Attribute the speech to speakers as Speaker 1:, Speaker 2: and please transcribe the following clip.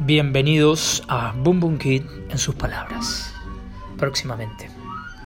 Speaker 1: Bienvenidos a Boom Boom Kid en sus palabras. Próximamente.